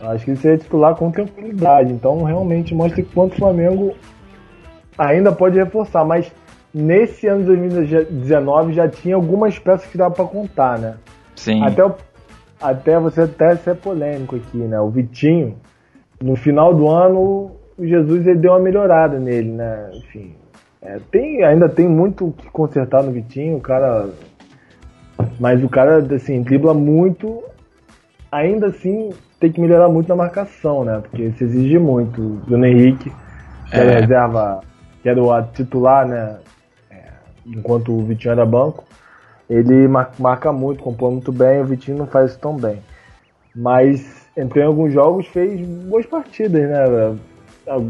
Acho que ele seria titular com tranquilidade. Então realmente mostra quanto o Flamengo ainda pode reforçar, mas nesse ano de 2019 já tinha algumas peças que dava para contar, né? Sim. Até, o, até você até ser polêmico aqui, né? O Vitinho, no final do ano, o Jesus ele deu uma melhorada nele, né? Enfim, é, tem, ainda tem muito o que consertar no Vitinho, o cara. Mas o cara, assim, dribla muito. Ainda assim, tem que melhorar muito na marcação, né? Porque se exige muito. O Bruno Henrique, que é. reserva, que era o titular, né? Enquanto o Vitinho era banco, ele marca muito, compõe muito bem, o Vitinho não faz isso tão bem. Mas entrou em alguns jogos, fez boas partidas, né?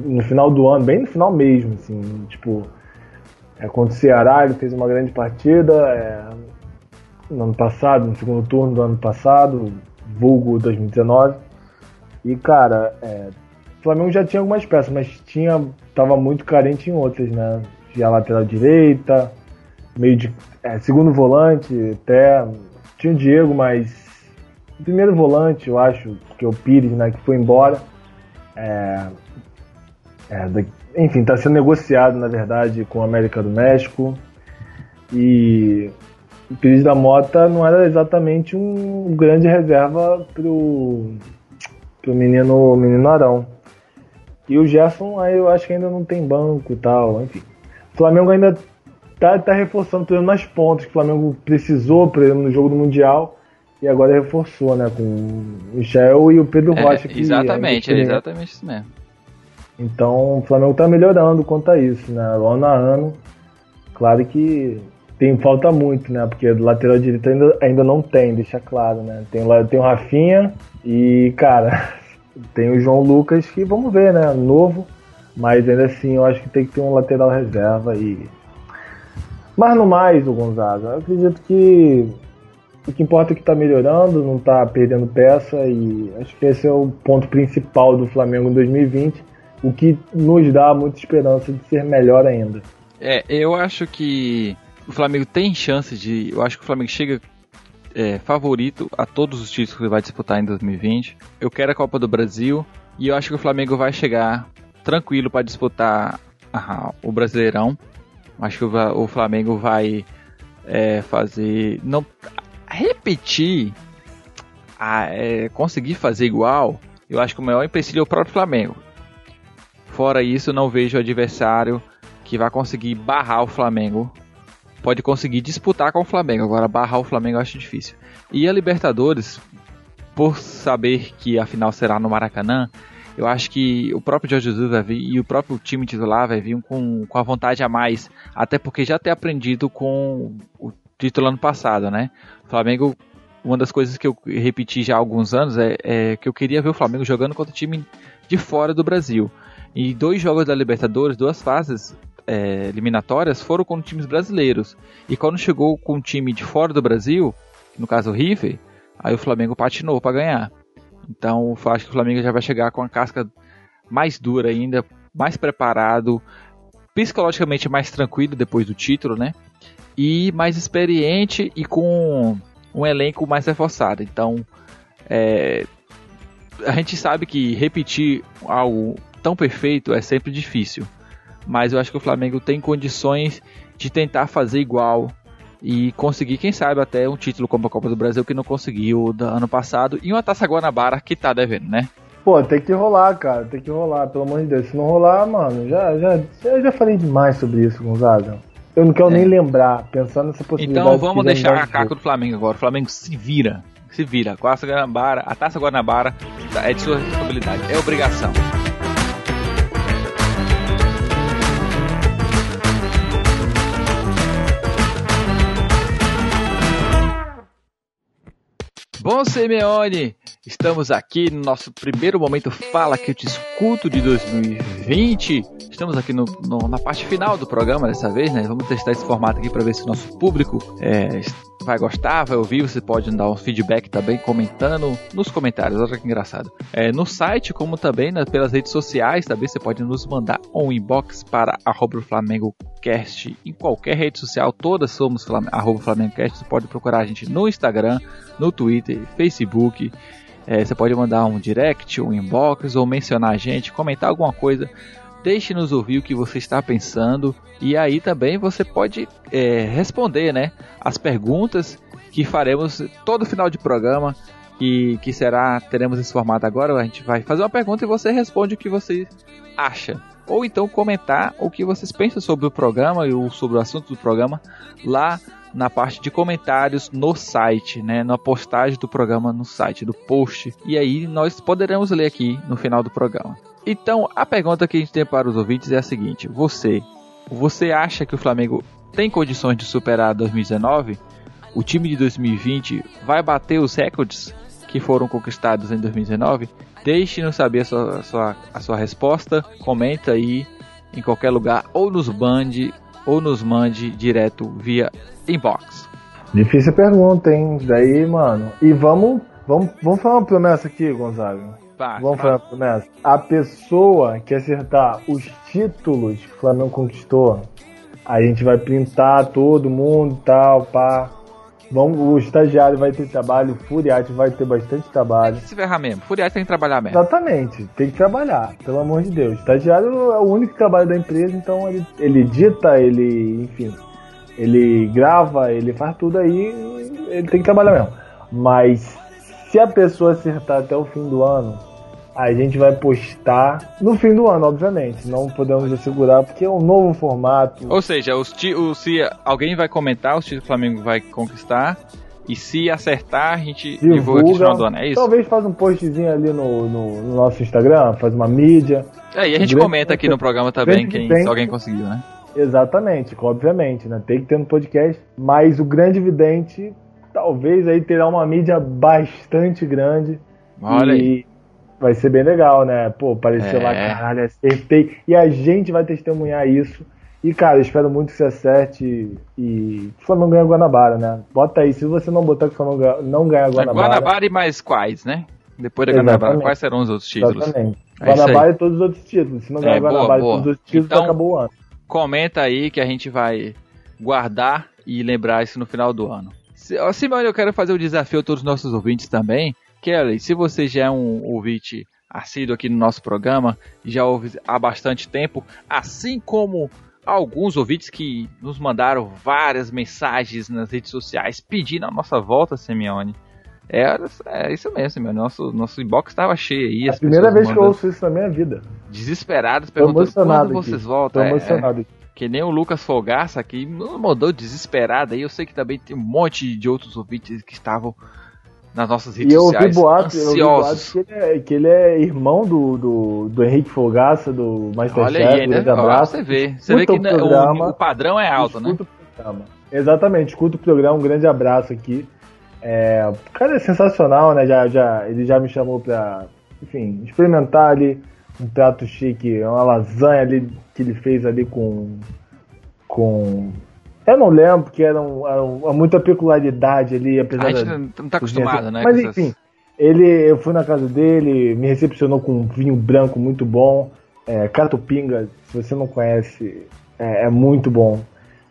No final do ano, bem no final mesmo, assim, tipo, é, contra o Ceará ele fez uma grande partida, é, no ano passado, no segundo turno do ano passado, vulgo 2019. E cara, é, o Flamengo já tinha algumas peças, mas tinha, tava muito carente em outras, né? Tinha a lateral direita, meio de é, segundo volante, até tinha o Diego, mas o primeiro volante, eu acho, que é o Pires, né, que foi embora. É, é, enfim, está sendo negociado, na verdade, com a América do México. E o Pires da Mota não era exatamente um grande reserva pro, pro menino, menino Arão. E o Gerson, aí eu acho que ainda não tem banco e tal, enfim. O Flamengo ainda tá, tá reforçando, por nas pontas que o Flamengo precisou, por exemplo, no jogo do Mundial, e agora reforçou, né, com o Michel e o Pedro é, Rocha. Que exatamente, é exatamente isso mesmo. Então o Flamengo tá melhorando quanto a isso, né, ano a ano. Claro que tem falta muito, né, porque do lateral direito ainda, ainda não tem, deixa claro, né. Tem, tem o Rafinha e, cara, tem o João Lucas que vamos ver, né, novo. Mas ainda assim, eu acho que tem que ter um lateral reserva e mas no mais, o Gonzaga, eu acredito que o que importa é que está melhorando, não está perdendo peça e acho que esse é o ponto principal do Flamengo em 2020, o que nos dá muita esperança de ser melhor ainda. É, eu acho que o Flamengo tem chance de. Eu acho que o Flamengo chega é, favorito a todos os títulos que ele vai disputar em 2020. Eu quero a Copa do Brasil e eu acho que o Flamengo vai chegar tranquilo para disputar o Brasileirão. Acho que o, Flamengo vai é, fazer. Não, repetir. A, é, conseguir fazer igual. Eu acho que o maior empecilho é o próprio Flamengo. Fora isso, não vejo adversário que vai conseguir barrar o Flamengo. Pode conseguir disputar com o Flamengo. Agora, barrar o Flamengo eu acho difícil. E a Libertadores, por saber que a final será no Maracanã, eu acho que o próprio Jorge Jesus vai vir e o próprio time titular vai vir com, com a vontade a mais, até porque já ter aprendido com o título ano passado, né? O Flamengo, uma das coisas que eu repeti já há alguns anos é, é que eu queria ver o Flamengo jogando contra o time de fora do Brasil. E dois jogos da Libertadores, duas fases é, eliminatórias, foram com times brasileiros. E quando chegou com um time de fora do Brasil, no caso o River, aí o Flamengo patinou para ganhar. Então, acho que o Flamengo já vai chegar com a casca mais dura ainda, mais preparado, psicologicamente mais tranquilo depois do título, né? E mais experiente e com um elenco mais reforçado. Então, é, a gente sabe que repetir algo tão perfeito é sempre difícil. Mas eu acho que o Flamengo tem condições de tentar fazer igual e conseguir, quem sabe, até um título como a Copa do Brasil que não conseguiu do ano passado e uma Taça Guanabara que tá devendo, né? Pô, tem que rolar, cara, tem que rolar, pelo amor de Deus. Se não rolar, mano, já, já, já, já falei demais sobre isso, Gonzaga. Eu não quero é. nem lembrar, pensando nessa possibilidade. Então vamos deixar a caca do Flamengo agora. O Flamengo se vira, se vira. Com a Taça Guanabara, a Taça Guanabara é de sua responsabilidade, é obrigação. Bom, Simeone, estamos aqui no nosso primeiro momento Fala que eu te escuto de 2020. Estamos aqui no, no, na parte final do programa dessa vez, né? Vamos testar esse formato aqui para ver se o nosso público é, vai gostar, vai ouvir. Você pode dar um feedback também comentando nos comentários. Olha que engraçado. É, no site, como também né, pelas redes sociais, também você pode nos mandar um inbox para arroba Flamengo Cast em qualquer rede social. Todas somos Cast. Você pode procurar a gente no Instagram, no Twitter, Facebook. É, você pode mandar um direct, um inbox ou mencionar a gente, comentar alguma coisa. Deixe-nos ouvir o que você está pensando e aí também você pode é, responder, né, as perguntas que faremos todo final de programa. Que, que será, teremos esse formato agora. A gente vai fazer uma pergunta e você responde o que você acha ou então comentar o que vocês pensam sobre o programa ou sobre o assunto do programa lá na parte de comentários no site, né, na postagem do programa no site, do post. E aí nós poderemos ler aqui no final do programa. Então, a pergunta que a gente tem para os ouvintes é a seguinte: você, você acha que o Flamengo tem condições de superar 2019? O time de 2020 vai bater os recordes que foram conquistados em 2019? Deixe-nos saber a sua, a sua, a sua resposta, comenta aí em qualquer lugar, ou nos mande, ou nos mande direto via inbox. Difícil pergunta, hein? Daí, mano. E vamos, vamos, vamos falar uma promessa aqui, Gonzaga. Vai, vamos falar uma promessa. A pessoa que acertar os títulos que o Flamengo conquistou, a gente vai printar todo mundo e tal, pá. Vamos, o estagiário vai ter trabalho, o Furiati vai ter bastante trabalho. Tem que se ferrar mesmo. Furiati tem que trabalhar mesmo. Exatamente, tem que trabalhar, pelo amor de Deus. O estagiário é o único trabalho da empresa, então ele, ele dita, ele, enfim, ele grava, ele faz tudo aí, ele tem que trabalhar mesmo. Mas se a pessoa acertar até o fim do ano, a gente vai postar no fim do ano, obviamente. Não podemos assegurar porque é um novo formato. Ou seja, os os, se alguém vai comentar, os títulos do Flamengo vai conquistar. E se acertar, a gente divulga, divulga aqui no final do ano, é isso? Talvez faz um postzinho ali no, no, no nosso Instagram, faz uma mídia. É, e a gente comenta aqui no programa também quem, se alguém conseguiu, né? Exatamente, obviamente, né? Tem que ter no podcast. Mas o grande vidente, talvez aí terá uma mídia bastante grande. Olha e, aí vai ser bem legal, né? Pô, apareceu é. lá, caralho, acertei. E a gente vai testemunhar isso. E, cara, eu espero muito que você acerte e o Flamengo ganha Guanabara, né? Bota aí, se você não botar que o Flamengo não ganha Guanabara... Guanabara e mais quais, né? Depois da Guanabara, quais serão os outros títulos? Exatamente. É Guanabara e todos os outros títulos. Se não ganhar é, Guanabara boa, e todos os outros títulos, então, acabou o ano. Comenta aí que a gente vai guardar e lembrar isso no final do ano. Simone, eu quero fazer o um desafio a todos os nossos ouvintes também Kelly, se você já é um ouvinte assíduo aqui no nosso programa, já ouve há bastante tempo, assim como alguns ouvintes que nos mandaram várias mensagens nas redes sociais pedindo a nossa volta, Simeone. É, é isso mesmo, Simeone. Nosso, nosso inbox estava cheio aí. É a primeira vez que eu ouço isso na minha vida. Desesperados, perguntando quando vocês aqui. voltam. Tô é, emocionado é, que nem o Lucas Folgaça aqui, mandou desesperado aí. Eu sei que também tem um monte de outros ouvintes que estavam nas nossas redes e eu sociais. Vi boato, eu ouvi boato que ele, é, que ele é irmão do, do, do Henrique Fogaça, do Masterchef. Olha aí, né? abraço. Você vê, você vê que o, programa, o, padrão é alto, né? Exatamente, escuta o programa, um grande abraço aqui. É, o cara é sensacional, né? Já, já, ele já me chamou pra, enfim, experimentar ali um prato chique, uma lasanha ali que ele fez ali com com eu não lembro, porque era, um, era um, muita peculiaridade ali, apesar A gente não tá acostumado, né? Mas enfim, ele, eu fui na casa dele, me recepcionou com um vinho branco muito bom. É, Catupinga, se você não conhece, é, é, muito bom.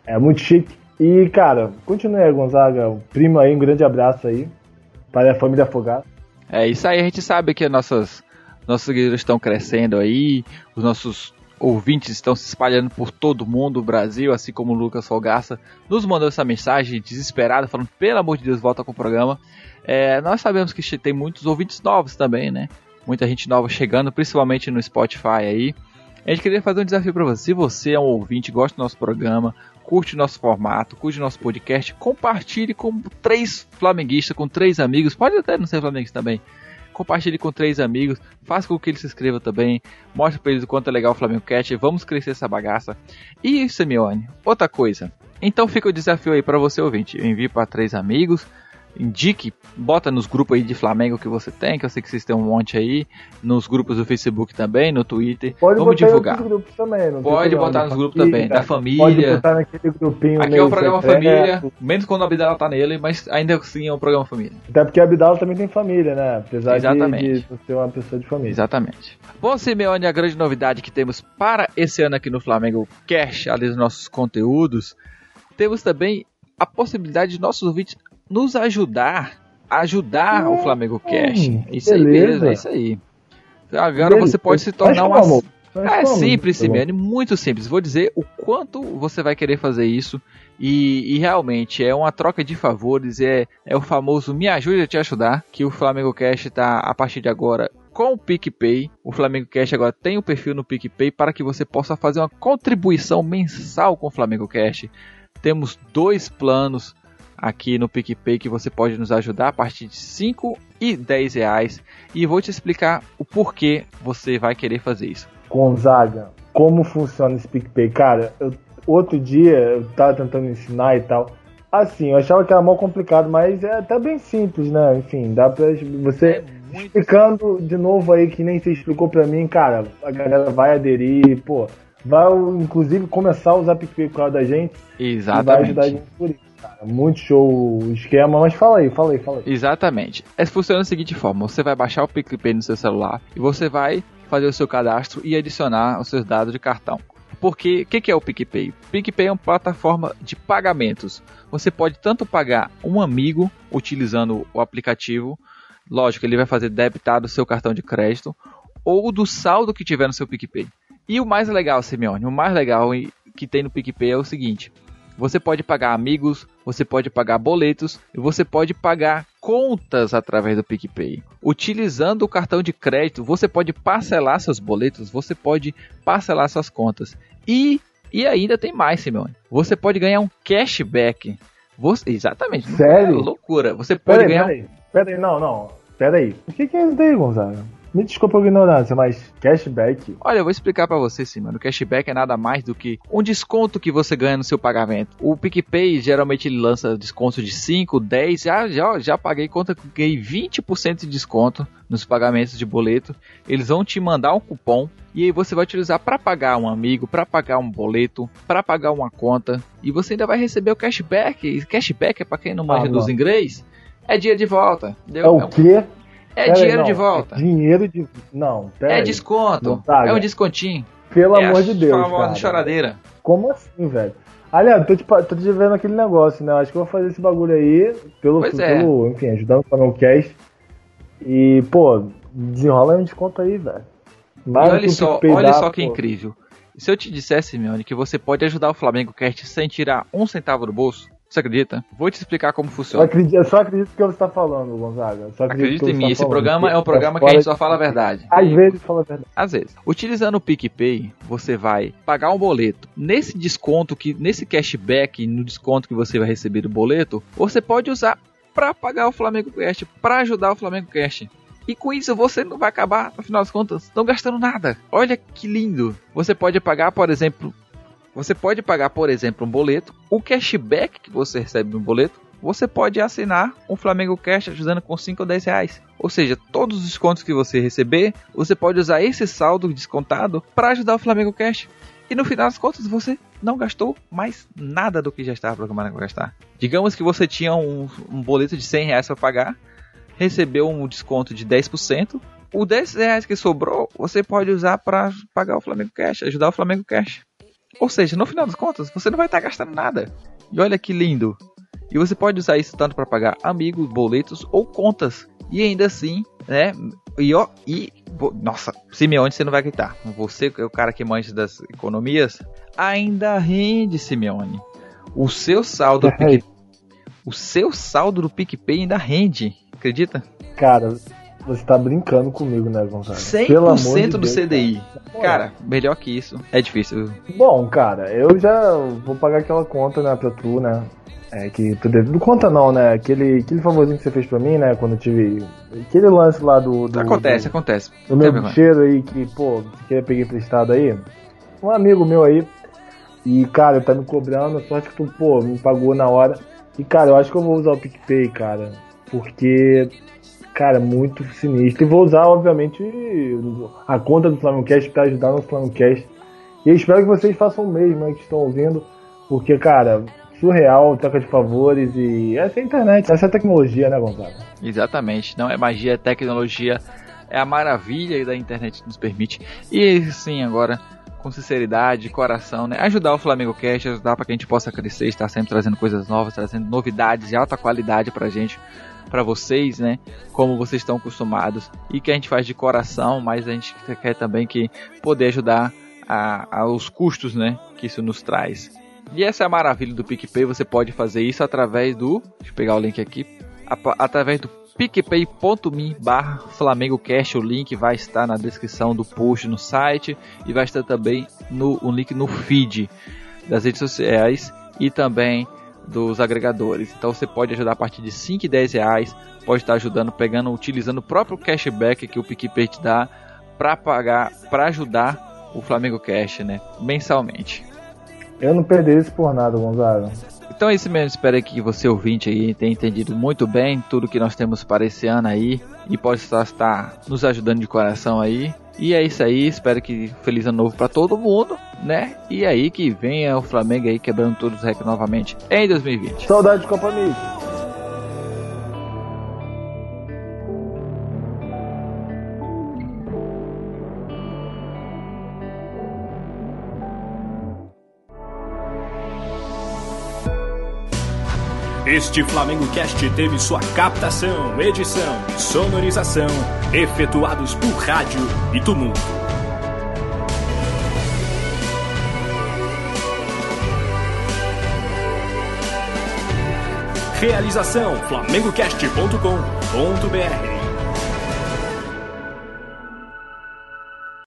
É muito chique. E, cara, continue aí, Gonzaga. Primo aí, um grande abraço aí para a família Afogada. É isso aí, a gente sabe que nossas, nossos seguidores estão crescendo aí, os nossos ouvintes estão se espalhando por todo mundo, o Brasil, assim como o Lucas Folgaça, nos mandou essa mensagem desesperada, falando, pelo amor de Deus, volta com o programa. É, nós sabemos que tem muitos ouvintes novos também, né? Muita gente nova chegando, principalmente no Spotify aí. A gente queria fazer um desafio para você. Se você é um ouvinte, gosta do nosso programa, curte nosso formato, curte nosso podcast, compartilhe com três flamenguistas, com três amigos, pode até não ser flamenguista também. Compartilhe com três amigos, faça com que eles se inscrevam também, mostre para eles o quanto é legal o Flamengo Cat, vamos crescer essa bagaça. E Simeone, outra coisa. Então fica o desafio aí para você ouvinte, envie para três amigos, indique, bota nos grupos aí de Flamengo que você tem, que eu sei que vocês têm um monte aí, nos grupos do Facebook também, no Twitter. Pode Vamos divulgar. grupos também, pode botar nos grupos também, da família. Pode botar naquele grupinho Aqui é um programa família, menos quando a Abdala tá nele, mas ainda assim é um programa família. Até porque a Abdala também tem família, né? Apesar Exatamente. de, de ser uma pessoa de família. Exatamente. Bom, Simeone, a grande novidade que temos para esse ano aqui no Flamengo Cash, além dos nossos conteúdos, temos também a possibilidade de nossos ouvintes nos ajudar a ajudar hum, o Flamengo Cash. Hum, isso beleza. aí mesmo, é isso aí. Agora beleza. você pode se tornar uma. É simples, Simeone, muito simples. Vou dizer o quanto você vai querer fazer isso. E, e, realmente é uma troca de favores, é, é o famoso me ajude a te ajudar, que o Flamengo Cash está a partir de agora com o PicPay. O Flamengo Cash agora tem o um perfil no PicPay para que você possa fazer uma contribuição mensal com o Flamengo Cash. Temos dois planos aqui no PicPay que você pode nos ajudar a partir de 5 e 10 reais. E vou te explicar o porquê você vai querer fazer isso. Gonzaga, como funciona esse PicPay? Cara, eu, outro dia eu tava tentando ensinar e tal. Assim, eu achava que era mal complicado, mas é até bem simples, né? Enfim, dá pra você é explicando de novo aí que nem você explicou pra mim, cara, a galera vai aderir, pô, vai inclusive começar a usar PicPay por causa da gente. Exatamente. E vai ajudar a gente por isso. Muito show o esquema, mas fala aí, fala aí, fala aí. Exatamente. É, funciona da seguinte forma: você vai baixar o PicPay no seu celular e você vai fazer o seu cadastro e adicionar os seus dados de cartão. Porque o que, que, é o PicPay? PicPay é uma plataforma de pagamentos. Você pode tanto pagar um amigo utilizando o aplicativo, lógico, ele vai fazer debitar do seu cartão de crédito, ou do saldo que tiver no seu PicPay. E o mais legal, Simeone, o mais legal que tem no PicPay é o seguinte: você pode pagar amigos, você pode pagar boletos e você pode pagar contas através do PicPay. Utilizando o cartão de crédito, você pode parcelar seus boletos, você pode parcelar suas contas. E, e ainda tem mais, Simeone. Você pode ganhar um cashback. Você, exatamente. Sério? É loucura. Você pode pera ganhar. Peraí, peraí, não, não. Peraí. O que, que é isso daí, Gonzaga? Me desculpa a ignorância, mas cashback. Olha, eu vou explicar para você sim, mano. Cashback é nada mais do que um desconto que você ganha no seu pagamento. O PicPay geralmente ele lança desconto de 5, 10. Já, já, já paguei conta que ganhei 20% de desconto nos pagamentos de boleto. Eles vão te mandar um cupom e aí você vai utilizar para pagar um amigo, para pagar um boleto, para pagar uma conta e você ainda vai receber o cashback. E cashback é para quem não manja ah, dos inglês, é dia de volta. Deu? É o quê? É pera dinheiro aí, de volta. É dinheiro de. Não, É aí. desconto. Tá, é um descontinho. Pelo é amor de Deus. Cara. choradeira. Como assim, velho? Aliás, tô te, tô te vendo aquele negócio, né? Acho que eu vou fazer esse bagulho aí pelo, pois é. pelo enfim, ajudando o no cast. E, pô, desenrola um desconto aí, velho. olha só, olha só que pô. incrível. Se eu te dissesse, Mione, que você pode ajudar o Flamengo Cast sem tirar um centavo do bolso, você acredita? Vou te explicar como funciona. Eu, acredito, eu só acredito que você está falando, Gonzaga. Só acredito em mim. Esse programa é um programa que a gente só fala a verdade. Às vezes fala a verdade. Às vezes. Utilizando o PicPay, você vai pagar um boleto. Nesse desconto, que nesse cashback, no desconto que você vai receber do boleto, você pode usar para pagar o Flamengo Cash, para ajudar o Flamengo Cash. E com isso você não vai acabar, no final das contas, não gastando nada. Olha que lindo. Você pode pagar, por exemplo, você pode pagar, por exemplo, um boleto. O cashback que você recebe no boleto, você pode assinar um Flamengo Cash ajudando com 5 ou 10 reais. Ou seja, todos os descontos que você receber, você pode usar esse saldo descontado para ajudar o Flamengo Cash. E no final das contas, você não gastou mais nada do que já estava programado para gastar. Digamos que você tinha um, um boleto de 100 reais para pagar, recebeu um desconto de 10%. O 10 reais que sobrou, você pode usar para pagar o Flamengo Cash, ajudar o Flamengo Cash. Ou seja, no final das contas, você não vai estar gastando nada. E olha que lindo. E você pode usar isso tanto para pagar amigos, boletos ou contas. E ainda assim, né? E, ó, e Nossa, Simeone você não vai gritar. Você é o cara que manja das economias. Ainda rende, Simeone. O seu saldo do PicPay, o seu saldo do PicPay ainda rende. Acredita? Cara, você tá brincando comigo, né, Gonçalo? 100% Pelo amor de do Deus, CDI. Cara. cara, melhor que isso. É difícil. Bom, cara, eu já vou pagar aquela conta, né, pra tu, né? É, que tu deve. Não conta não, né? Aquele, aquele favorzinho que você fez pra mim, né? Quando eu tive. Aquele lance lá do. do acontece, do, acontece. Do meu bicheiro aí, que, pô, que eu peguei emprestado aí. Um amigo meu aí. E, cara, tá me cobrando, sorte que tu, pô, me pagou na hora. E, cara, eu acho que eu vou usar o PicPay, cara. Porque cara, muito sinistro. E vou usar, obviamente, a conta do Flamengo Cast para ajudar no Flamengo Cast. E espero que vocês façam o mesmo aí que estão ouvindo, porque, cara, surreal, troca de favores e essa é a internet, essa é a tecnologia, né, Gonçalo? Exatamente, não é magia, é tecnologia, é a maravilha da internet que nos permite. E sim, agora com sinceridade, coração, né? Ajudar o Flamengo Cast, ajudar para que a gente possa crescer, estar sempre trazendo coisas novas, trazendo novidades de alta qualidade pra gente para vocês, né? Como vocês estão acostumados e que a gente faz de coração, mas a gente quer também que poder ajudar a, aos custos, né? Que isso nos traz. E essa é a maravilha do PicPay, você pode fazer isso através do, deixa eu pegar o link aqui, através do picpay.me barra FlamengoCast, o link vai estar na descrição do post no site e vai estar também no um link no feed das redes sociais e também dos agregadores. Então você pode ajudar a partir de 5 e 10 reais, pode estar ajudando, pegando, utilizando o próprio cashback que o PicPay te dá para pagar, para ajudar o Flamengo Cash, né, mensalmente. Eu não perderia isso por nada, Gonzalo. Então é isso mesmo, espero que você ouvinte aí tenha entendido muito bem tudo que nós temos para esse ano aí e possa estar nos ajudando de coração aí. E é isso aí, espero que feliz ano novo para todo mundo, né? E aí que venha o Flamengo aí quebrando todos os recordes novamente em 2020. Saudade de Copa Este Flamengo Cast teve sua captação, edição sonorização efetuados por rádio e tumulto. Realização flamengocast.com.br